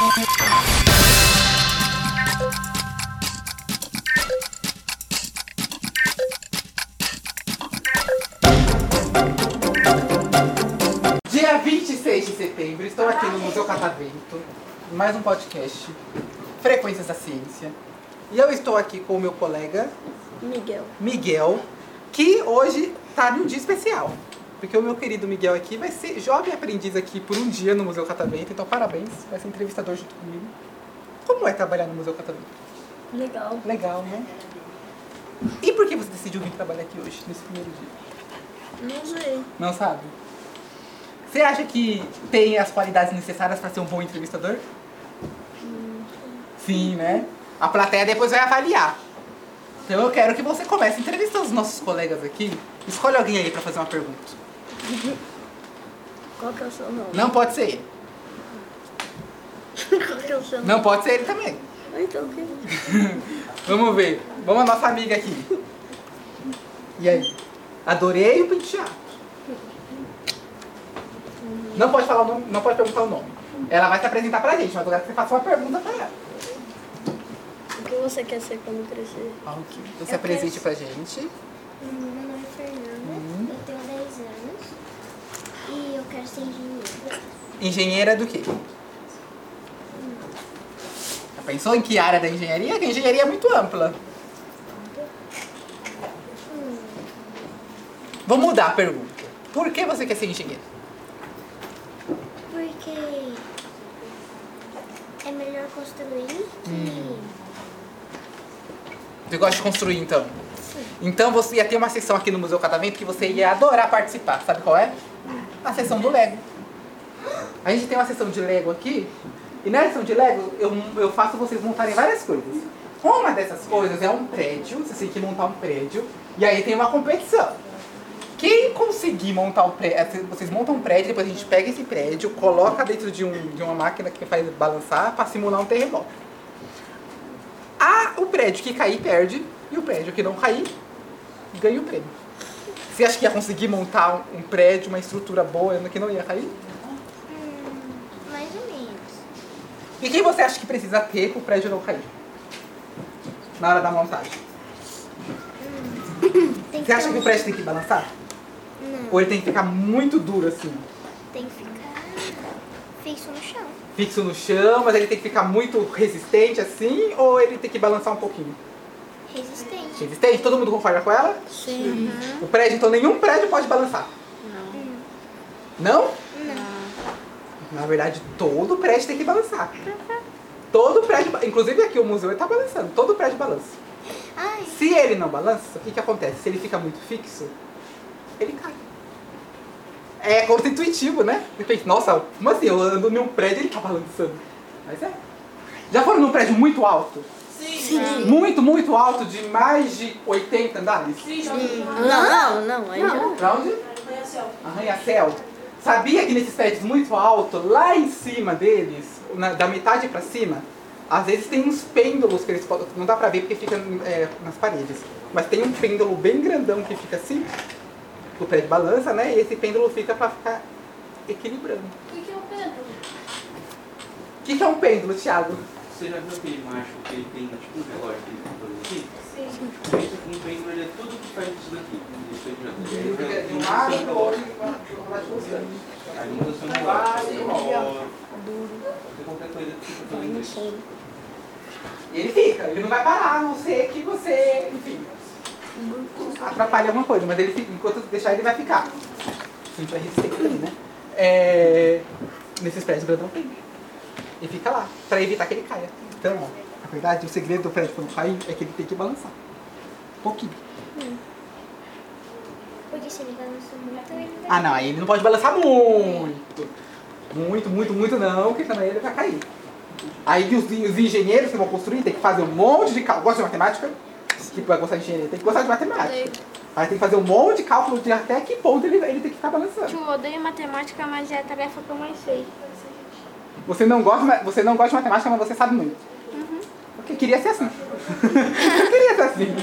Dia 26 de setembro, estou aqui no Museu Catavento, mais um podcast, Frequências da Ciência. E eu estou aqui com o meu colega Miguel. Miguel, que hoje está num dia especial. Porque o meu querido Miguel aqui vai ser jovem aprendiz aqui por um dia no Museu Catavento, então parabéns, vai ser entrevistador junto comigo. Como é trabalhar no Museu Catavento? Legal. Legal, né? E por que você decidiu vir trabalhar aqui hoje, nesse primeiro dia? Não sei. Não sabe? Você acha que tem as qualidades necessárias para ser um bom entrevistador? Sim, né? A plateia depois vai avaliar. Então eu quero que você comece entrevistando os nossos colegas aqui. Escolhe alguém aí para fazer uma pergunta. Qual que é o seu nome? Não pode ser ele. Qual que é o seu nome? Não pode ser ele também. Então, que... Vamos ver. Vamos a nossa amiga aqui. E aí? Adorei o penteado. Não pode falar o nome, não pode perguntar o nome. Ela vai se apresentar pra gente, mas eu quero que você faça uma pergunta pra ela. O que você quer ser quando crescer? Então se Eu apresente quero- pra gente. Meu nome é Fernanda, eu tenho 10 anos e eu quero ser engenheira. Engenheira do quê? Já pensou em que área da engenharia? Que a engenharia é muito ampla. Vou mudar a pergunta. Por que você quer ser engenheiro? Porque é melhor construir que. Você gosta de construir, então? Então você ia ter uma sessão aqui no Museu Catavento que você ia adorar participar. Sabe qual é? A sessão do Lego. A gente tem uma sessão de Lego aqui. E na sessão de Lego eu, eu faço vocês montarem várias coisas. Uma dessas coisas é um prédio. Você tem que montar um prédio. E aí tem uma competição. Quem conseguir montar o prédio, vocês montam um prédio, depois a gente pega esse prédio, coloca dentro de, um, de uma máquina que faz balançar para simular um terremoto. Ah, o prédio que cair perde e o prédio que não cair ganha o prêmio. Você acha que ia conseguir montar um, um prédio, uma estrutura boa que não ia cair? Hum, mais ou menos. E quem você acha que precisa ter para o prédio não cair? Na hora da montagem. Tem Você acha ter que o prédio tem que balançar? Não, Ou ele tem que ficar muito duro assim? tem que ficar fixo no chão. Fixo no chão, mas ele tem que ficar muito resistente assim? Ou ele tem que balançar um pouquinho? Resistente. Resistente? Todo mundo concorda com ela? Sim. O prédio, então nenhum prédio pode balançar. Não? Na verdade, todo prédio tem que balançar. Todo prédio, inclusive aqui o museu ele tá balançando, todo prédio balança. Ai, Se ele não balança, o que que acontece? Se ele fica muito fixo, ele cai. É contra-intuitivo, né? Você pensa, nossa, como assim? Eu ando num prédio e ele tá balançando. Mas é. Já foram num prédio muito alto? Sim. Muito, muito alto, de mais de 80 andares? Não, não, não. Aí já... Pra onde? Arranha-céu. Sabia que nesses prédios muito altos, lá em cima deles, na- da metade pra cima, às vezes tem uns pêndulos que eles podem. Não dá pra ver porque fica é, nas paredes. Mas tem um pêndulo bem grandão que fica assim. O prédio balança, né? E esse pêndulo fica pra ficar equilibrando. O que, que é o pêndulo? O que, que é um pêndulo, Thiago? Você já viu aquele macho que ele tem tipo um relógio que ele tem por aqui? Sim. Esse aqui, pêndulo, ele é tudo que faz isso daqui. Isso aqui, ó. Ele Ele fica é de um lado relógio. pro outro e vai. Aí muda seu relógio. Você qualquer coisa que fica fazendo isso. E ele fica, ele não vai parar, a não ser que você, enfim, atrapalhe alguma coisa, mas ele fica, enquanto deixar ele vai ficar. Não tiver resistência também, né? É, nesses prédios grandão tem. E fica lá, pra evitar que ele caia. Então, na verdade, o segredo do prédio pra não cair é que ele tem que balançar. Um pouquinho. porque se ele balança muito, ele vai. Ah, não, aí ele não pode balançar muito. Muito, muito, muito não, porque senão ele vai cair. Aí os, os engenheiros que vão construir tem que fazer um monte de cálculo. Gosta de matemática? Que vai gostar de engenharia, tem que gostar de matemática. Aí tem que fazer um monte de cálculo de até que ponto ele, ele tem que ficar balançando. Tio, eu odeio matemática, mas é a tarefa que eu mais sei. Você não gosta, você não gosta de matemática, mas você sabe muito. Porque queria ser assim. eu queria ser assim.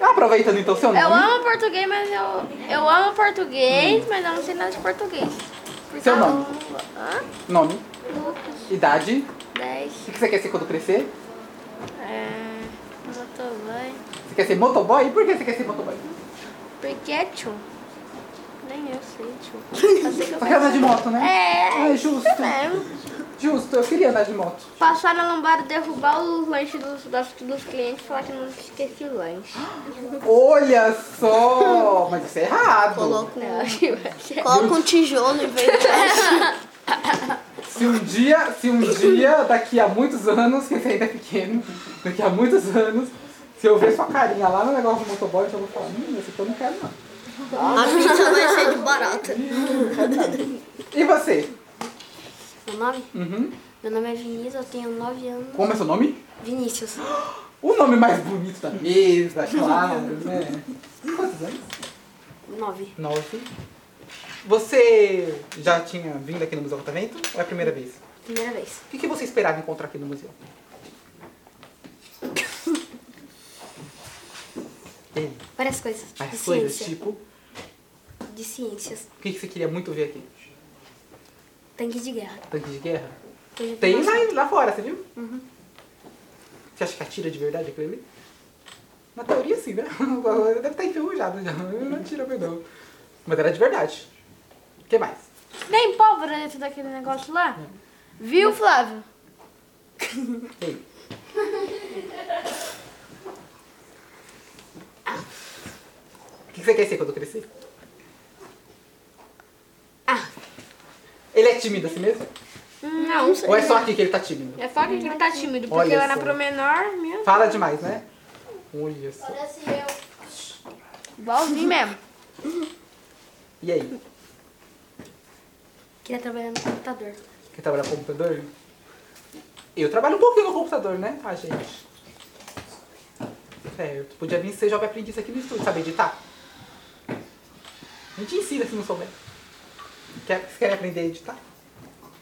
Aproveitando então seu nome. Eu amo português, mas eu. Eu amo português, mas eu não sei nada de português. Porque Seu eu- nome? Hã? Nome, Lucas. idade, 10. O que você quer ser quando crescer? É. Motoboy. Você quer ser motoboy? Por que você quer ser motoboy? Porque é tio. Nem eu sei, tio. Só sei que eu andar de moto, né? É, É justo. isso mesmo. Justo, eu queria andar de moto. Passar na lombada, derrubar os lanches dos, dos, dos clientes e falar que não esqueci o lanche. Olha só! Mas isso é errado. Coloca Eu um, ser. coloca um tijolo em vez de... Se um dia, se um dia, daqui a muitos anos, que você ainda é pequeno, daqui a muitos anos, se eu ver sua carinha lá no negócio do motoboy, eu vou falar, hum, esse aqui eu não quero não. A pizza vai ser de barata. E você? Meu nome? Uhum. Meu nome é Vinícius, eu tenho 9 anos. Como é seu nome? Vinícius. O nome mais bonito da mesa, claro, né? Quantos anos? 9. Nove. Você já tinha vindo aqui no Museu Catavento? Ou é a primeira vez? Primeira vez. O que, que você esperava encontrar aqui no museu? Ei, Várias coisas. de As coisas, ciência. tipo, De ciências. o que, que você queria muito ver aqui? Tanques de guerra. Tanque de guerra? Tem lá, lá fora, você viu? Você acha que atira de verdade aquilo ali? Na teoria sim, né? Deve estar enferrujado já. Não atira não. Mas era de verdade. O que mais? Nem pólvora dentro daquele negócio lá? Viu, Flávio? Ei. O que você quer ser quando crescer? Ah. Ele é tímido assim mesmo? Não. Ou é só aqui que ele tá tímido? É só que ele tá tímido, porque Olha lá na só. Promenor, meu. Fala demais, né? Olha só. Se eu. Igualzinho mesmo. E aí? Queria trabalhar no computador. Quer trabalhar com computador? Eu trabalho um pouquinho no computador, né? A gente. Certo. Podia vir ser jovem aprendiz aqui no estúdio, saber editar? A gente ensina se não souber. Quer, vocês querem aprender a editar?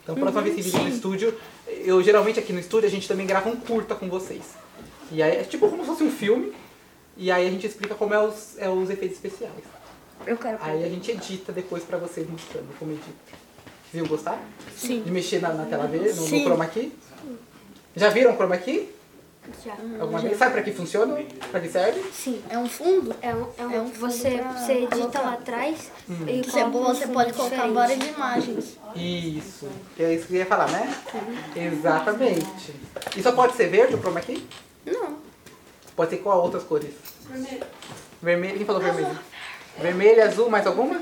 Então, próxima vez que vir no estúdio, eu geralmente aqui no estúdio a gente também grava um curta com vocês. E aí é tipo como se fosse um filme. E aí a gente explica como é os, é os efeitos especiais. Eu quero Aí a gente edita depois pra vocês mostrando como edita. Vocês iam gostar? Sim. De mexer na, na tela verde, no, no chroma key? Já viram o chroma key? Já. Alguma vez? Sabe pra que funciona? Pra que serve? Sim. É um fundo? É um, é um, É um fundo você, pra você edita colocar. lá atrás e Isso é bom, um você pode colocar várias imagens. Isso. É isso que eu ia falar, né? Exatamente. E só pode ser verde o chroma key? Não. Pode ser qual outras cores? Vermelho. Vermelho? Quem falou vermelho? Vermelho, azul, mais alguma?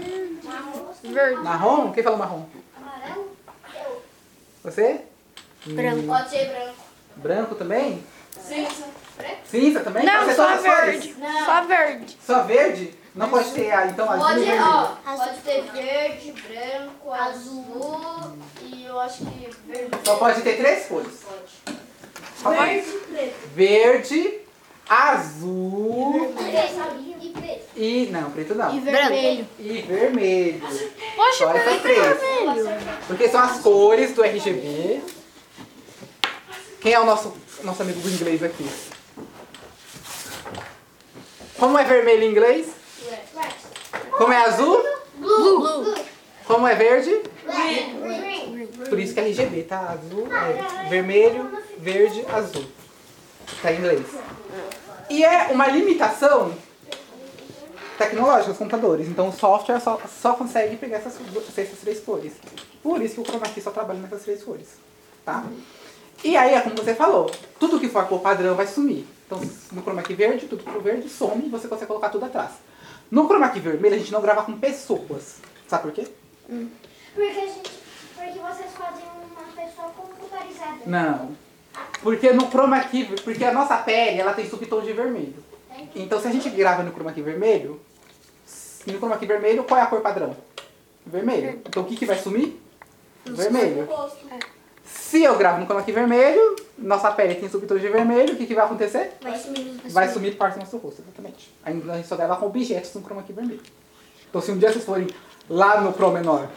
Verde. Marrom? Quem falou marrom? Amarelo? Eu. Você? Branco. Hum, Pode ser branco. branco também? Cinza. Cinza também? Não, pode ser só verde. Só verde. Só verde? Não pode ter, ah, então azul e Pode, vermelho. ó, pode ter verde, branco, azul e eu acho que verde. Só pode ter três cores. Pode. Só Verde e preto. Verde, azul Preto. E preto. e. Não, preto não. E vermelho. E vermelho. Poxa, Só essas três. Porque são as cores do RGB. Quem é o nosso, nosso amigo do inglês aqui? Como é vermelho em inglês? Como é azul? Blue. Como é verde? Por isso que é RGB, tá? Azul, é vermelho, verde, azul. Tá em inglês. E é uma limitação tecnológica dos computadores. Então o software só, só consegue pegar essas, essas três cores. Por isso que o Chroma Key só trabalha nessas três cores. Tá? E aí é como você falou, tudo que for cor padrão vai sumir. Então no Chroma Key verde, tudo que for verde some e você consegue colocar tudo atrás. No Chroma Key vermelho a gente não grava com pessoas. Sabe por quê? Porque a gente. Porque vocês fazem uma pessoa computarizada. Não. Porque no chroma key, porque a nossa pele, ela tem subtom de vermelho. Então se a gente grava no chroma key vermelho, no chroma key vermelho, qual é a cor padrão? Vermelho. Então o que, que vai sumir? Vermelho. Se eu gravo no key vermelho, nossa pele tem subtom de vermelho, o que, que vai acontecer? Vai sumir. Vai sumir parte do nosso rosto, exatamente. Aí a gente só grava com objetos no chroma key vermelho. Então se um dia vocês forem lá no Pro Menor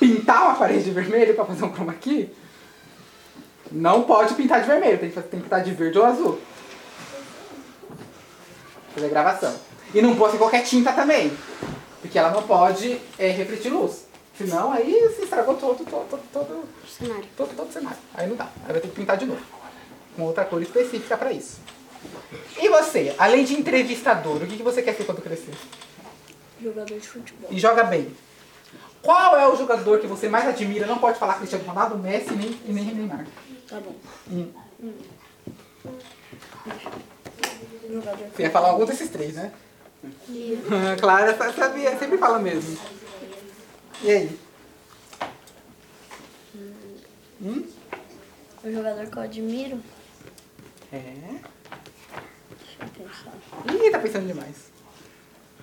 pintar uma parede de vermelho para fazer um chroma key, não pode pintar de vermelho, tem que, tem que pintar de verde ou azul. Fazer gravação. E não pode ser qualquer tinta também, porque ela não pode é, refletir luz. Senão aí se estragou todo, todo, todo, todo, Cenário. todo, todo o cenário. Aí não dá. Aí vai ter que pintar de novo. Com outra cor específica pra isso. E você, além de entrevistador, o que que você quer ser quando crescer? Jogador de futebol. E joga bem. Qual é o jogador que você mais admira? Não pode falar Cristiano Ronaldo, Messi nem, e nem Neymar. Tá bom. Hum. Jogador. Você ia falar algum desses três, né? claro, essa- sabia, sempre fala mesmo. E aí? Hum? O jogador que eu admiro. É. Deixa eu pensar. Ih, tá pensando demais.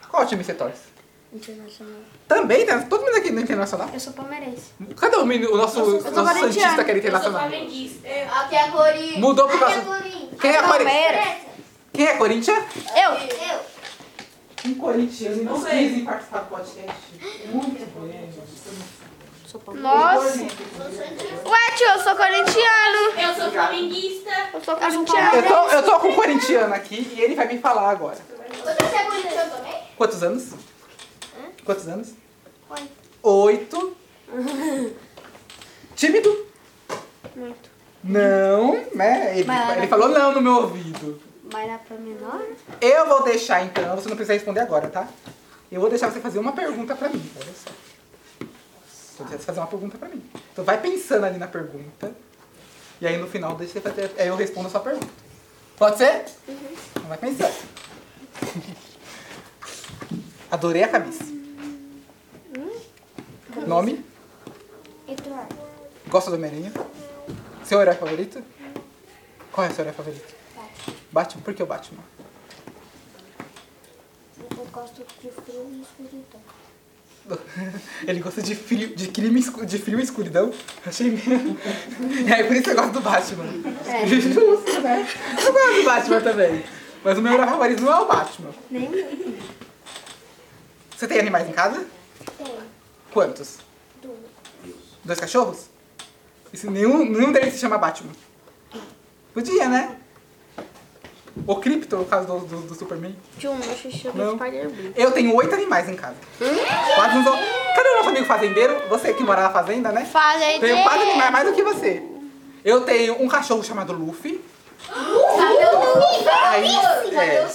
Qual time você torce? Internacional. Também, tá? Todo mundo aqui no Internacional. Eu sou palmeirense. Cadê o, menino, o nosso, sou nosso Santista que era Internacional? Aqui é Corinthians. Mudou por causa... Corinthians. Quem é Corinthians? Palmeiras. Quem é Corinthians? Eu. Eu. Um corintiano e não quis participar do podcast. Muito bem. Sou palmeiras. Nossa. Ué, tio, eu sou corintiano. Eu sou flamenguista. Eu sou corintiano. Eu tô, eu tô com um corintiano aqui e ele vai me falar agora. Você é corintiano também? Quantos anos? Quantos anos? Oito. Oito. Tímido? Muito. Não, né? Ele, ele falou não no meu ouvido. Mas era pra menor? Eu vou deixar então, você não precisa responder agora, tá? Eu vou deixar você fazer uma pergunta pra mim, olha só. Você fazer uma pergunta pra mim. Então vai pensando ali na pergunta. E aí no final deixa você fazer. Aí eu respondo a sua pergunta. Pode ser? Então vai pensando. Adorei a camisa. Nome? Eduardo. Gosta do Homem-Aranha? Seu herói favorito? Qual é o seu herói favorito? Batman. Por que o Batman? Eu gosto de frio e escuridão. Ele gosta de frio, de crime, escu- de frio e escuridão. Achei mesmo. E aí por isso eu gosto do Batman. É. Justo, né? Eu gosto do Batman também. Mas o meu favorito não é o Batman. Nem Você tem animais em casa? Tem. Quantos? Duas. Dois cachorros? Se nenhum, nenhum deles se chama Batman? Podia, né? O Krypto, no caso do, do, do Superman. Tio, meu xixi é do Spider-Man. Eu tenho oito animais em casa. Quase uns... Cadê o nosso amigo fazendeiro? Você que mora na fazenda, né? Fazendeiro. Tenho quase animais mais do que você. Eu tenho um cachorro chamado Luffy. Aí, é.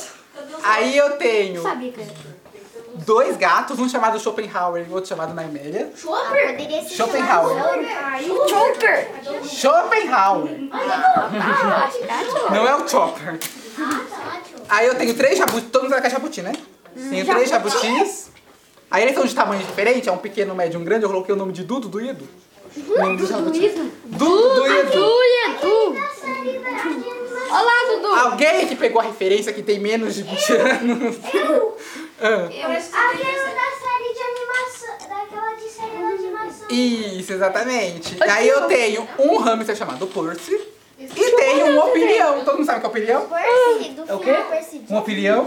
Aí eu tenho Sabia que era. dois gatos, um chamado Schopenhauer e outro chamado Naiméria. Poderia ser Schopenhauer. Choker! Schopenhauer. Não é o Chopper. Aí eu tenho três jabutis, todo mundo sabe que é jabuti, né? Tenho três jabutis. Aí eles são de tamanho diferente, é um pequeno, um médio, um grande. Eu coloquei o nome de Dudu, Dudu Edu. O nome dos jabutis. Dudu, Dudu e Edu. Tu e Edu. Olá, Dudu. Alguém que pegou a referência que tem menos de 20 anos? Ah, Aquela da série de animação. Daquela de série de animação. Isso, exatamente. E aí eu tenho um hamster chamado Percy. E tenho um opinião. Todo mundo sabe o que é opinião? Percy, do É o quê? Percy Um opinião?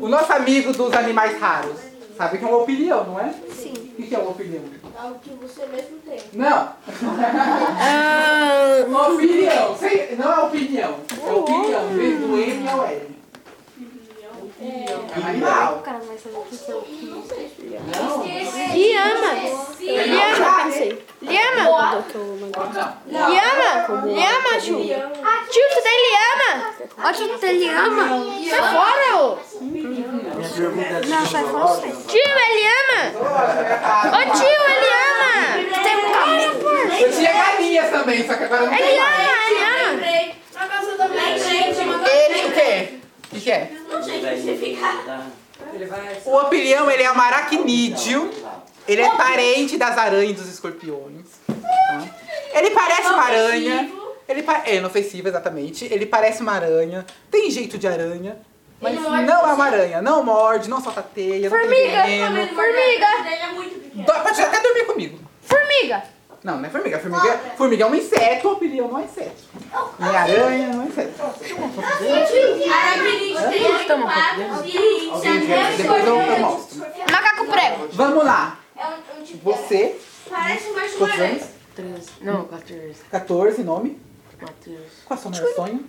O nosso amigo dos animais raros. Sabe que é uma opinião, não é? Sim. O que é uma opinião? Algo que você mesmo tem. Não! Uma opinião. Não é opinião. É opinião. Em vez do M é o L. É animal. O cara vai saber o que é o que. Liama. Pensei. Liama. Mandei. Liama. Liama, tio. Tio, tu tem liama? Ó, tio, tu tem liama? Sai fora, ô. Não, sai fora você. Tio, é liama. Ô, tio, é liama. Tu tem um cabelo. Eu tinha galinhas também, só que agora não É tem mais. liama, é liama. Ele o quê? O que é? O opilião, ele é um aracnídeo. Ele é parente das aranhas e dos escorpiões. tá? Ele parece uma aranha. Ele pa- é inofensivo, exatamente. Ele parece uma aranha. Tem jeito de aranha. Mas não é uma aranha. Não morde, não solta teia, não tem Formiga, veneno. Formiga. Ele é muito pequeno. Do- Pode até dormir comigo. Formiga. Não, não é formiga. Formiga, formiga é um inseto, o opilião não é inseto. Aranha, não é inseto. Aracnídeo tem Toma um quatro e Depois eu, mostro. Macaco prego. Vamos lá. É um, é um tipo. Você, Parece anos? 13. Não, 14. 14, nome? 14. Qual é o seu maior sonho?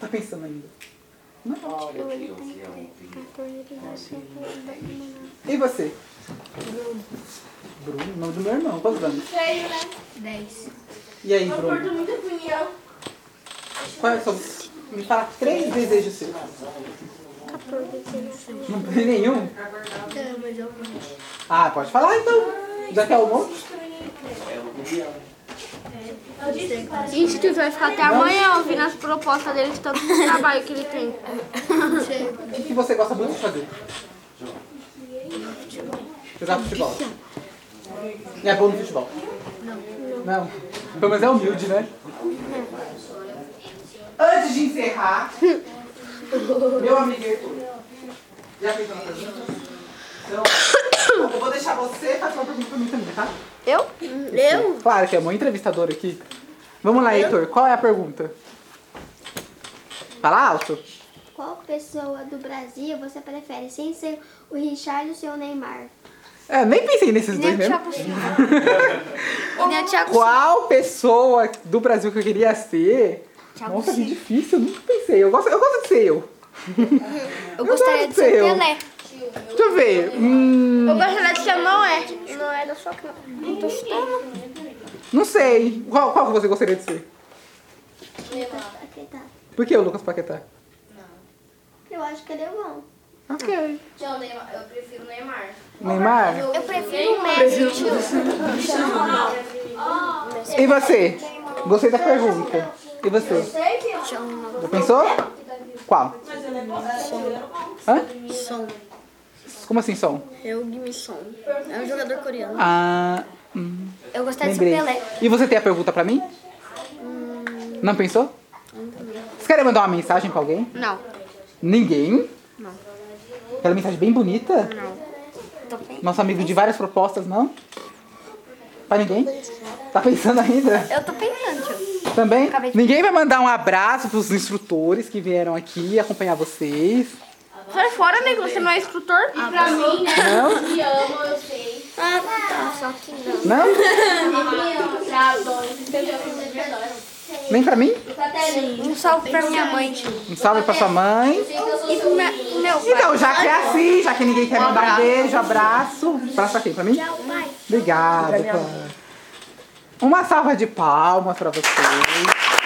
Tá pensando ainda. E você? Bruno, nome do meu irmão. Quantos anos? Feio, né? Dez. E aí, Eu curto Bruno? muita opinião. Quais são? Me fala três desejos seus. Não tem nenhum? Ah, pode falar então. Já que é um monte. Gente, tu vai ficar até amanhã ouvindo as propostas dele de tanto trabalho que ele tem. O que que você gosta muito de fazer? Jogar futebol. É bom no futebol? Não. Não? Pelo menos é humilde, né? Antes de encerrar, meu amigo já fez uma pergunta? Então, eu vou deixar você fazer uma pergunta pra mim também, tá? Eu? Eu? Claro que é uma entrevistadora aqui. Vamos lá, Heitor, qual é a pergunta? Fala alto. Qual pessoa do Brasil você prefere, sem ser o Richard ou o Neymar? É, nem pensei nesses dois mesmo. Nem o Thiago Qual pessoa do Brasil que eu queria ser? Nossa, que difícil, eu nunca pensei. Eu gosto, eu gosto de ser eu. Eu gostaria de ser eu. o Pelé. Deixa eu ver. Hum, Eu gostaria de ser o Noé. Da sua cara. Não não sei. Qual, qual que você gostaria de ser? Paquetá. Por que o Lucas Paquetá? Eu acho que ele é bom. Ok. Tchau, Neymar. Eu prefiro o Neymar. Neymar? Eu prefiro o Messi. E você? Gostei da pergunta. E você? Já pensou? Qual? Hã? Som. Como assim, som? O Gimi Som. É um jogador coreano. Ah, hum, Eu gostaria de ser lembrei. Pelé. E você tem a pergunta pra mim? Não pensou? Você quer mandar uma mensagem pra alguém? Não. Ninguém? Não. Aquela mensagem bem bonita? Não. Nosso amigo de várias propostas, não? Pra ninguém? Tá pensando ainda? Eu tô pensando, tio. Também? De- Ninguém vai mandar um abraço pros instrutores que vieram aqui acompanhar vocês. Sai fora, nego. Você não é instrutor? Pra mim, né? Não? Me amo, eu sei. Ah, tá. Só que não. Não? Nem pra mim? Um salve pra minha mãe, tio. Um salve pra sua mãe. E pro meu, pai. Então, já que é assim, já que ninguém quer mandar um beijo, abraço. Abraço pra quem? Pra mim? pai. Obrigada, Clara. Uma salva de palmas pra vocês.